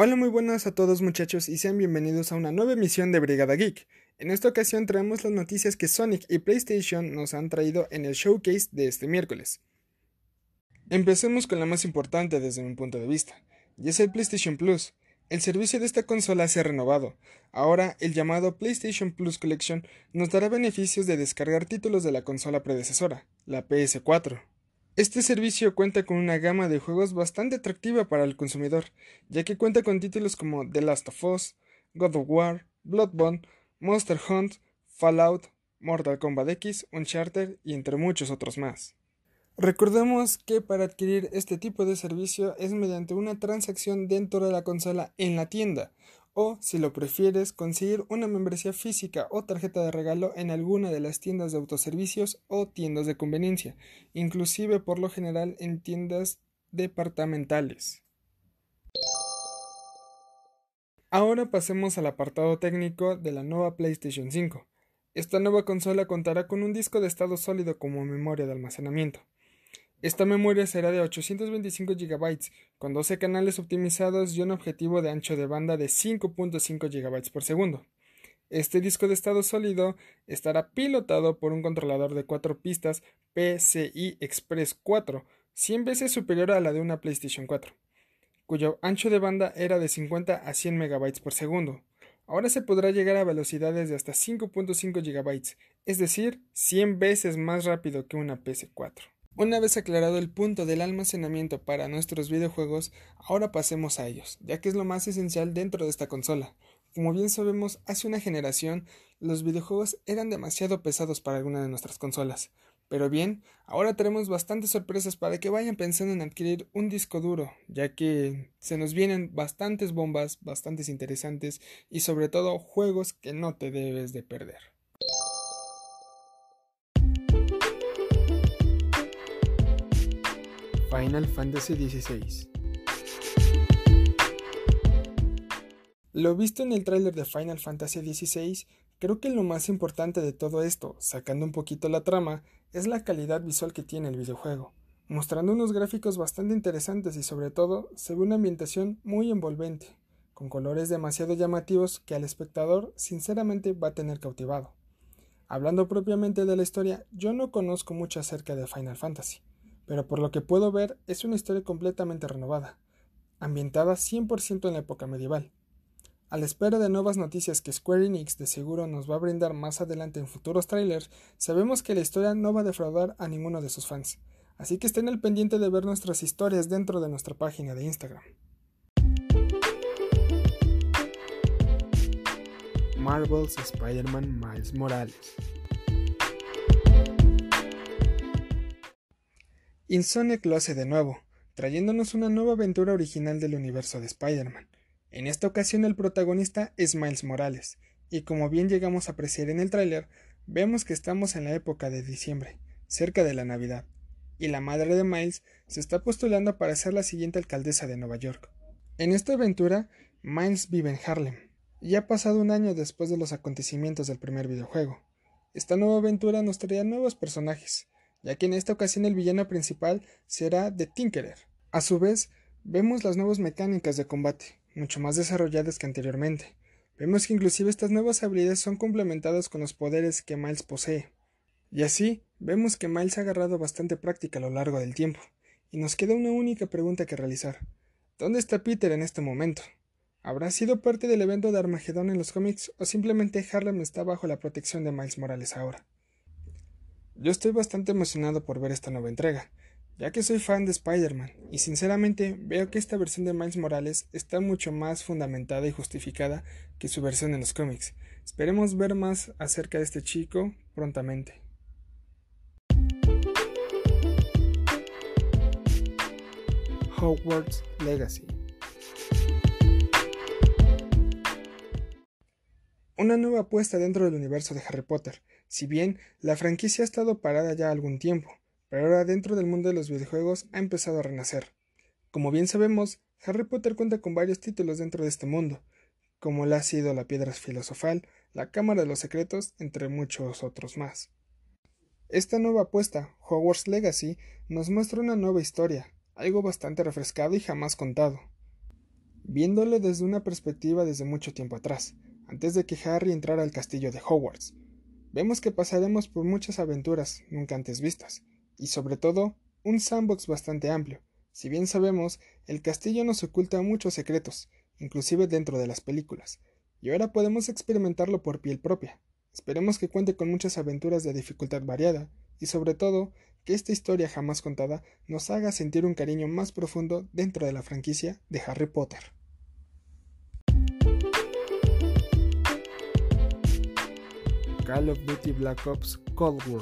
Hola muy buenas a todos muchachos y sean bienvenidos a una nueva emisión de Brigada Geek. En esta ocasión traemos las noticias que Sonic y PlayStation nos han traído en el showcase de este miércoles. Empecemos con la más importante desde mi punto de vista, y es el PlayStation Plus. El servicio de esta consola se ha renovado. Ahora el llamado PlayStation Plus Collection nos dará beneficios de descargar títulos de la consola predecesora, la PS4. Este servicio cuenta con una gama de juegos bastante atractiva para el consumidor, ya que cuenta con títulos como The Last of Us, God of War, Bloodborne, Monster Hunt, Fallout, Mortal Kombat X, Uncharted y entre muchos otros más. Recordemos que para adquirir este tipo de servicio es mediante una transacción dentro de la consola en la tienda, o, si lo prefieres, conseguir una membresía física o tarjeta de regalo en alguna de las tiendas de autoservicios o tiendas de conveniencia, inclusive por lo general en tiendas departamentales. Ahora pasemos al apartado técnico de la nueva PlayStation 5. Esta nueva consola contará con un disco de estado sólido como memoria de almacenamiento. Esta memoria será de 825 GB, con 12 canales optimizados y un objetivo de ancho de banda de 5.5 GB por segundo. Este disco de estado sólido estará pilotado por un controlador de 4 pistas PCI Express 4, 100 veces superior a la de una PlayStation 4, cuyo ancho de banda era de 50 a 100 MB por segundo. Ahora se podrá llegar a velocidades de hasta 5.5 GB, es decir, 100 veces más rápido que una PS4. Una vez aclarado el punto del almacenamiento para nuestros videojuegos, ahora pasemos a ellos, ya que es lo más esencial dentro de esta consola. Como bien sabemos, hace una generación los videojuegos eran demasiado pesados para alguna de nuestras consolas. Pero bien, ahora tenemos bastantes sorpresas para que vayan pensando en adquirir un disco duro, ya que se nos vienen bastantes bombas, bastantes interesantes y sobre todo juegos que no te debes de perder. Final Fantasy XVI. Lo visto en el tráiler de Final Fantasy XVI, creo que lo más importante de todo esto, sacando un poquito la trama, es la calidad visual que tiene el videojuego, mostrando unos gráficos bastante interesantes y sobre todo se ve una ambientación muy envolvente, con colores demasiado llamativos que al espectador sinceramente va a tener cautivado. Hablando propiamente de la historia, yo no conozco mucho acerca de Final Fantasy, pero por lo que puedo ver es una historia completamente renovada, ambientada 100% en la época medieval. A la espera de nuevas noticias que Square Enix de seguro nos va a brindar más adelante en futuros trailers, sabemos que la historia no va a defraudar a ninguno de sus fans, así que estén al pendiente de ver nuestras historias dentro de nuestra página de Instagram. Marvel's Spider-Man Miles Morales Insomniac lo hace de nuevo, trayéndonos una nueva aventura original del universo de Spider-Man. En esta ocasión el protagonista es Miles Morales, y como bien llegamos a apreciar en el tráiler, vemos que estamos en la época de diciembre, cerca de la Navidad, y la madre de Miles se está postulando para ser la siguiente alcaldesa de Nueva York. En esta aventura, Miles vive en Harlem, y ha pasado un año después de los acontecimientos del primer videojuego. Esta nueva aventura nos traerá nuevos personajes, ya que en esta ocasión el villano principal será The Tinkerer. A su vez, vemos las nuevas mecánicas de combate, mucho más desarrolladas que anteriormente. Vemos que inclusive estas nuevas habilidades son complementadas con los poderes que Miles posee. Y así, vemos que Miles ha agarrado bastante práctica a lo largo del tiempo. Y nos queda una única pregunta que realizar. ¿Dónde está Peter en este momento? ¿Habrá sido parte del evento de Armagedón en los cómics o simplemente Harlem está bajo la protección de Miles Morales ahora? Yo estoy bastante emocionado por ver esta nueva entrega, ya que soy fan de Spider-Man, y sinceramente veo que esta versión de Miles Morales está mucho más fundamentada y justificada que su versión en los cómics. Esperemos ver más acerca de este chico prontamente. Hogwarts Legacy Una nueva apuesta dentro del universo de Harry Potter, si bien la franquicia ha estado parada ya algún tiempo, pero ahora dentro del mundo de los videojuegos ha empezado a renacer. Como bien sabemos, Harry Potter cuenta con varios títulos dentro de este mundo, como lo ha sido La Piedra Filosofal, la Cámara de los Secretos, entre muchos otros más. Esta nueva apuesta, Hogwarts Legacy, nos muestra una nueva historia, algo bastante refrescado y jamás contado. Viéndolo desde una perspectiva desde mucho tiempo atrás, antes de que Harry entrara al castillo de Hogwarts, vemos que pasaremos por muchas aventuras nunca antes vistas, y sobre todo, un sandbox bastante amplio. Si bien sabemos, el castillo nos oculta muchos secretos, inclusive dentro de las películas, y ahora podemos experimentarlo por piel propia. Esperemos que cuente con muchas aventuras de dificultad variada, y sobre todo, que esta historia jamás contada nos haga sentir un cariño más profundo dentro de la franquicia de Harry Potter. Call of Duty Black Ops Cold War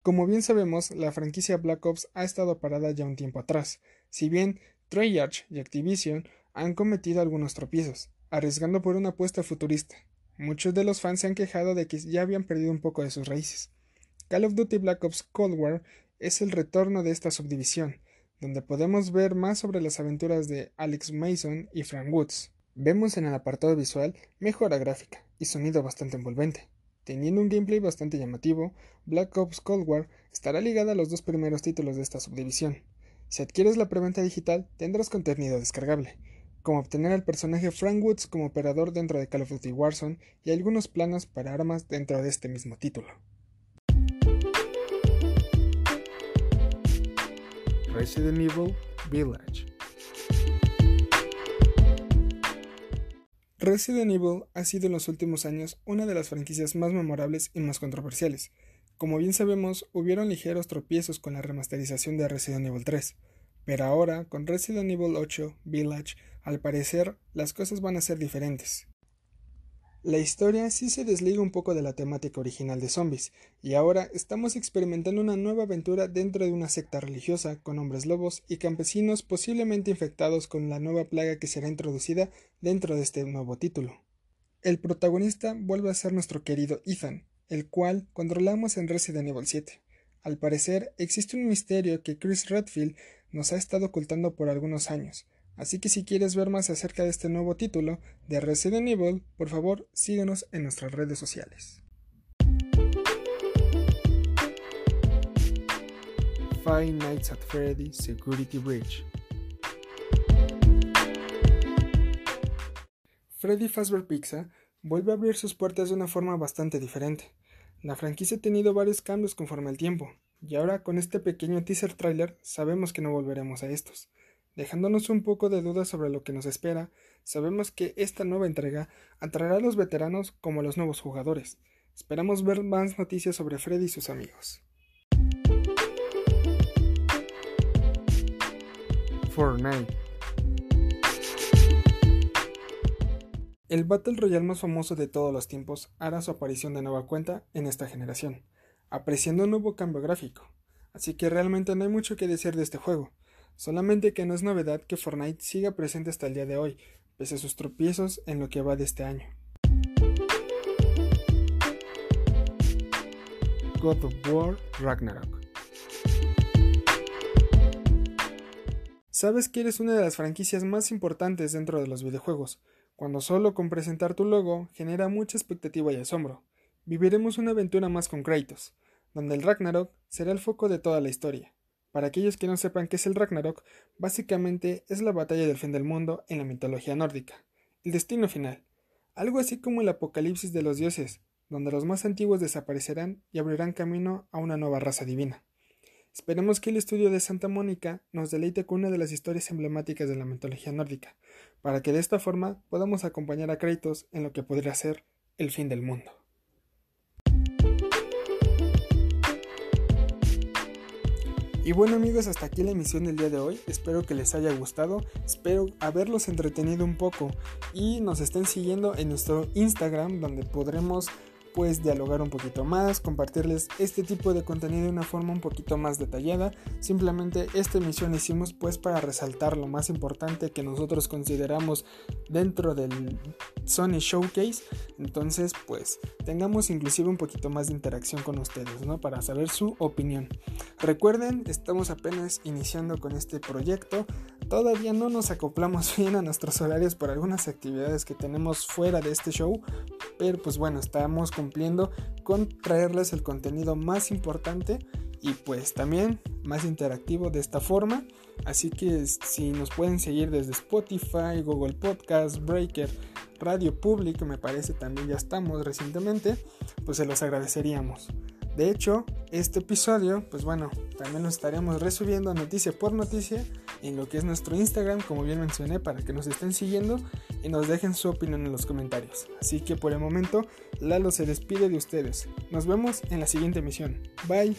Como bien sabemos, la franquicia Black Ops ha estado parada ya un tiempo atrás, si bien Treyarch y Activision han cometido algunos tropiezos, arriesgando por una apuesta futurista. Muchos de los fans se han quejado de que ya habían perdido un poco de sus raíces. Call of Duty Black Ops Cold War es el retorno de esta subdivisión, donde podemos ver más sobre las aventuras de Alex Mason y Frank Woods. Vemos en el apartado visual mejora gráfica y sonido bastante envolvente. Teniendo un gameplay bastante llamativo, Black Ops Cold War estará ligada a los dos primeros títulos de esta subdivisión. Si adquieres la preventa digital, tendrás contenido descargable, como obtener al personaje Frank Woods como operador dentro de Call of Duty Warzone y algunos planos para armas dentro de este mismo título. Resident Evil Village Resident Evil ha sido en los últimos años una de las franquicias más memorables y más controversiales. Como bien sabemos, hubieron ligeros tropiezos con la remasterización de Resident Evil 3, pero ahora, con Resident Evil 8 Village, al parecer las cosas van a ser diferentes. La historia sí se desliga un poco de la temática original de zombies, y ahora estamos experimentando una nueva aventura dentro de una secta religiosa con hombres lobos y campesinos posiblemente infectados con la nueva plaga que será introducida dentro de este nuevo título. El protagonista vuelve a ser nuestro querido Ethan, el cual controlamos en Resident Evil 7. Al parecer existe un misterio que Chris Redfield nos ha estado ocultando por algunos años, Así que si quieres ver más acerca de este nuevo título de Resident Evil, por favor síguenos en nuestras redes sociales. Five Nights at Freddy's Security Breach Freddy Fazbear Pizza vuelve a abrir sus puertas de una forma bastante diferente. La franquicia ha tenido varios cambios conforme al tiempo, y ahora con este pequeño teaser trailer sabemos que no volveremos a estos. Dejándonos un poco de dudas sobre lo que nos espera, sabemos que esta nueva entrega atraerá a los veteranos como a los nuevos jugadores. Esperamos ver más noticias sobre Freddy y sus amigos. Fortnite El Battle Royale más famoso de todos los tiempos hará su aparición de nueva cuenta en esta generación, apreciando un nuevo cambio gráfico. Así que realmente no hay mucho que decir de este juego Solamente que no es novedad que Fortnite siga presente hasta el día de hoy, pese a sus tropiezos en lo que va de este año. God of War Ragnarok Sabes que eres una de las franquicias más importantes dentro de los videojuegos, cuando solo con presentar tu logo genera mucha expectativa y asombro. Viviremos una aventura más con Kratos, donde el Ragnarok será el foco de toda la historia. Para aquellos que no sepan qué es el Ragnarok, básicamente es la batalla del fin del mundo en la mitología nórdica, el destino final, algo así como el apocalipsis de los dioses, donde los más antiguos desaparecerán y abrirán camino a una nueva raza divina. Esperemos que el estudio de Santa Mónica nos deleite con una de las historias emblemáticas de la mitología nórdica, para que de esta forma podamos acompañar a Kratos en lo que podría ser el fin del mundo. Y bueno amigos, hasta aquí la emisión del día de hoy. Espero que les haya gustado, espero haberlos entretenido un poco y nos estén siguiendo en nuestro Instagram donde podremos pues dialogar un poquito más, compartirles este tipo de contenido de una forma un poquito más detallada. Simplemente esta emisión hicimos pues para resaltar lo más importante que nosotros consideramos dentro del Sony Showcase. Entonces pues tengamos inclusive un poquito más de interacción con ustedes, ¿no? Para saber su opinión. Recuerden, estamos apenas iniciando con este proyecto, Todavía no nos acoplamos bien a nuestros horarios por algunas actividades que tenemos fuera de este show, pero pues bueno, estamos cumpliendo con traerles el contenido más importante y pues también más interactivo de esta forma. Así que si nos pueden seguir desde Spotify, Google Podcast, Breaker, Radio Public, me parece también ya estamos recientemente, pues se los agradeceríamos. De hecho, este episodio, pues bueno, también lo estaremos resubiendo noticia por noticia en lo que es nuestro Instagram, como bien mencioné, para que nos estén siguiendo y nos dejen su opinión en los comentarios. Así que por el momento, Lalo se despide de ustedes. Nos vemos en la siguiente emisión. Bye.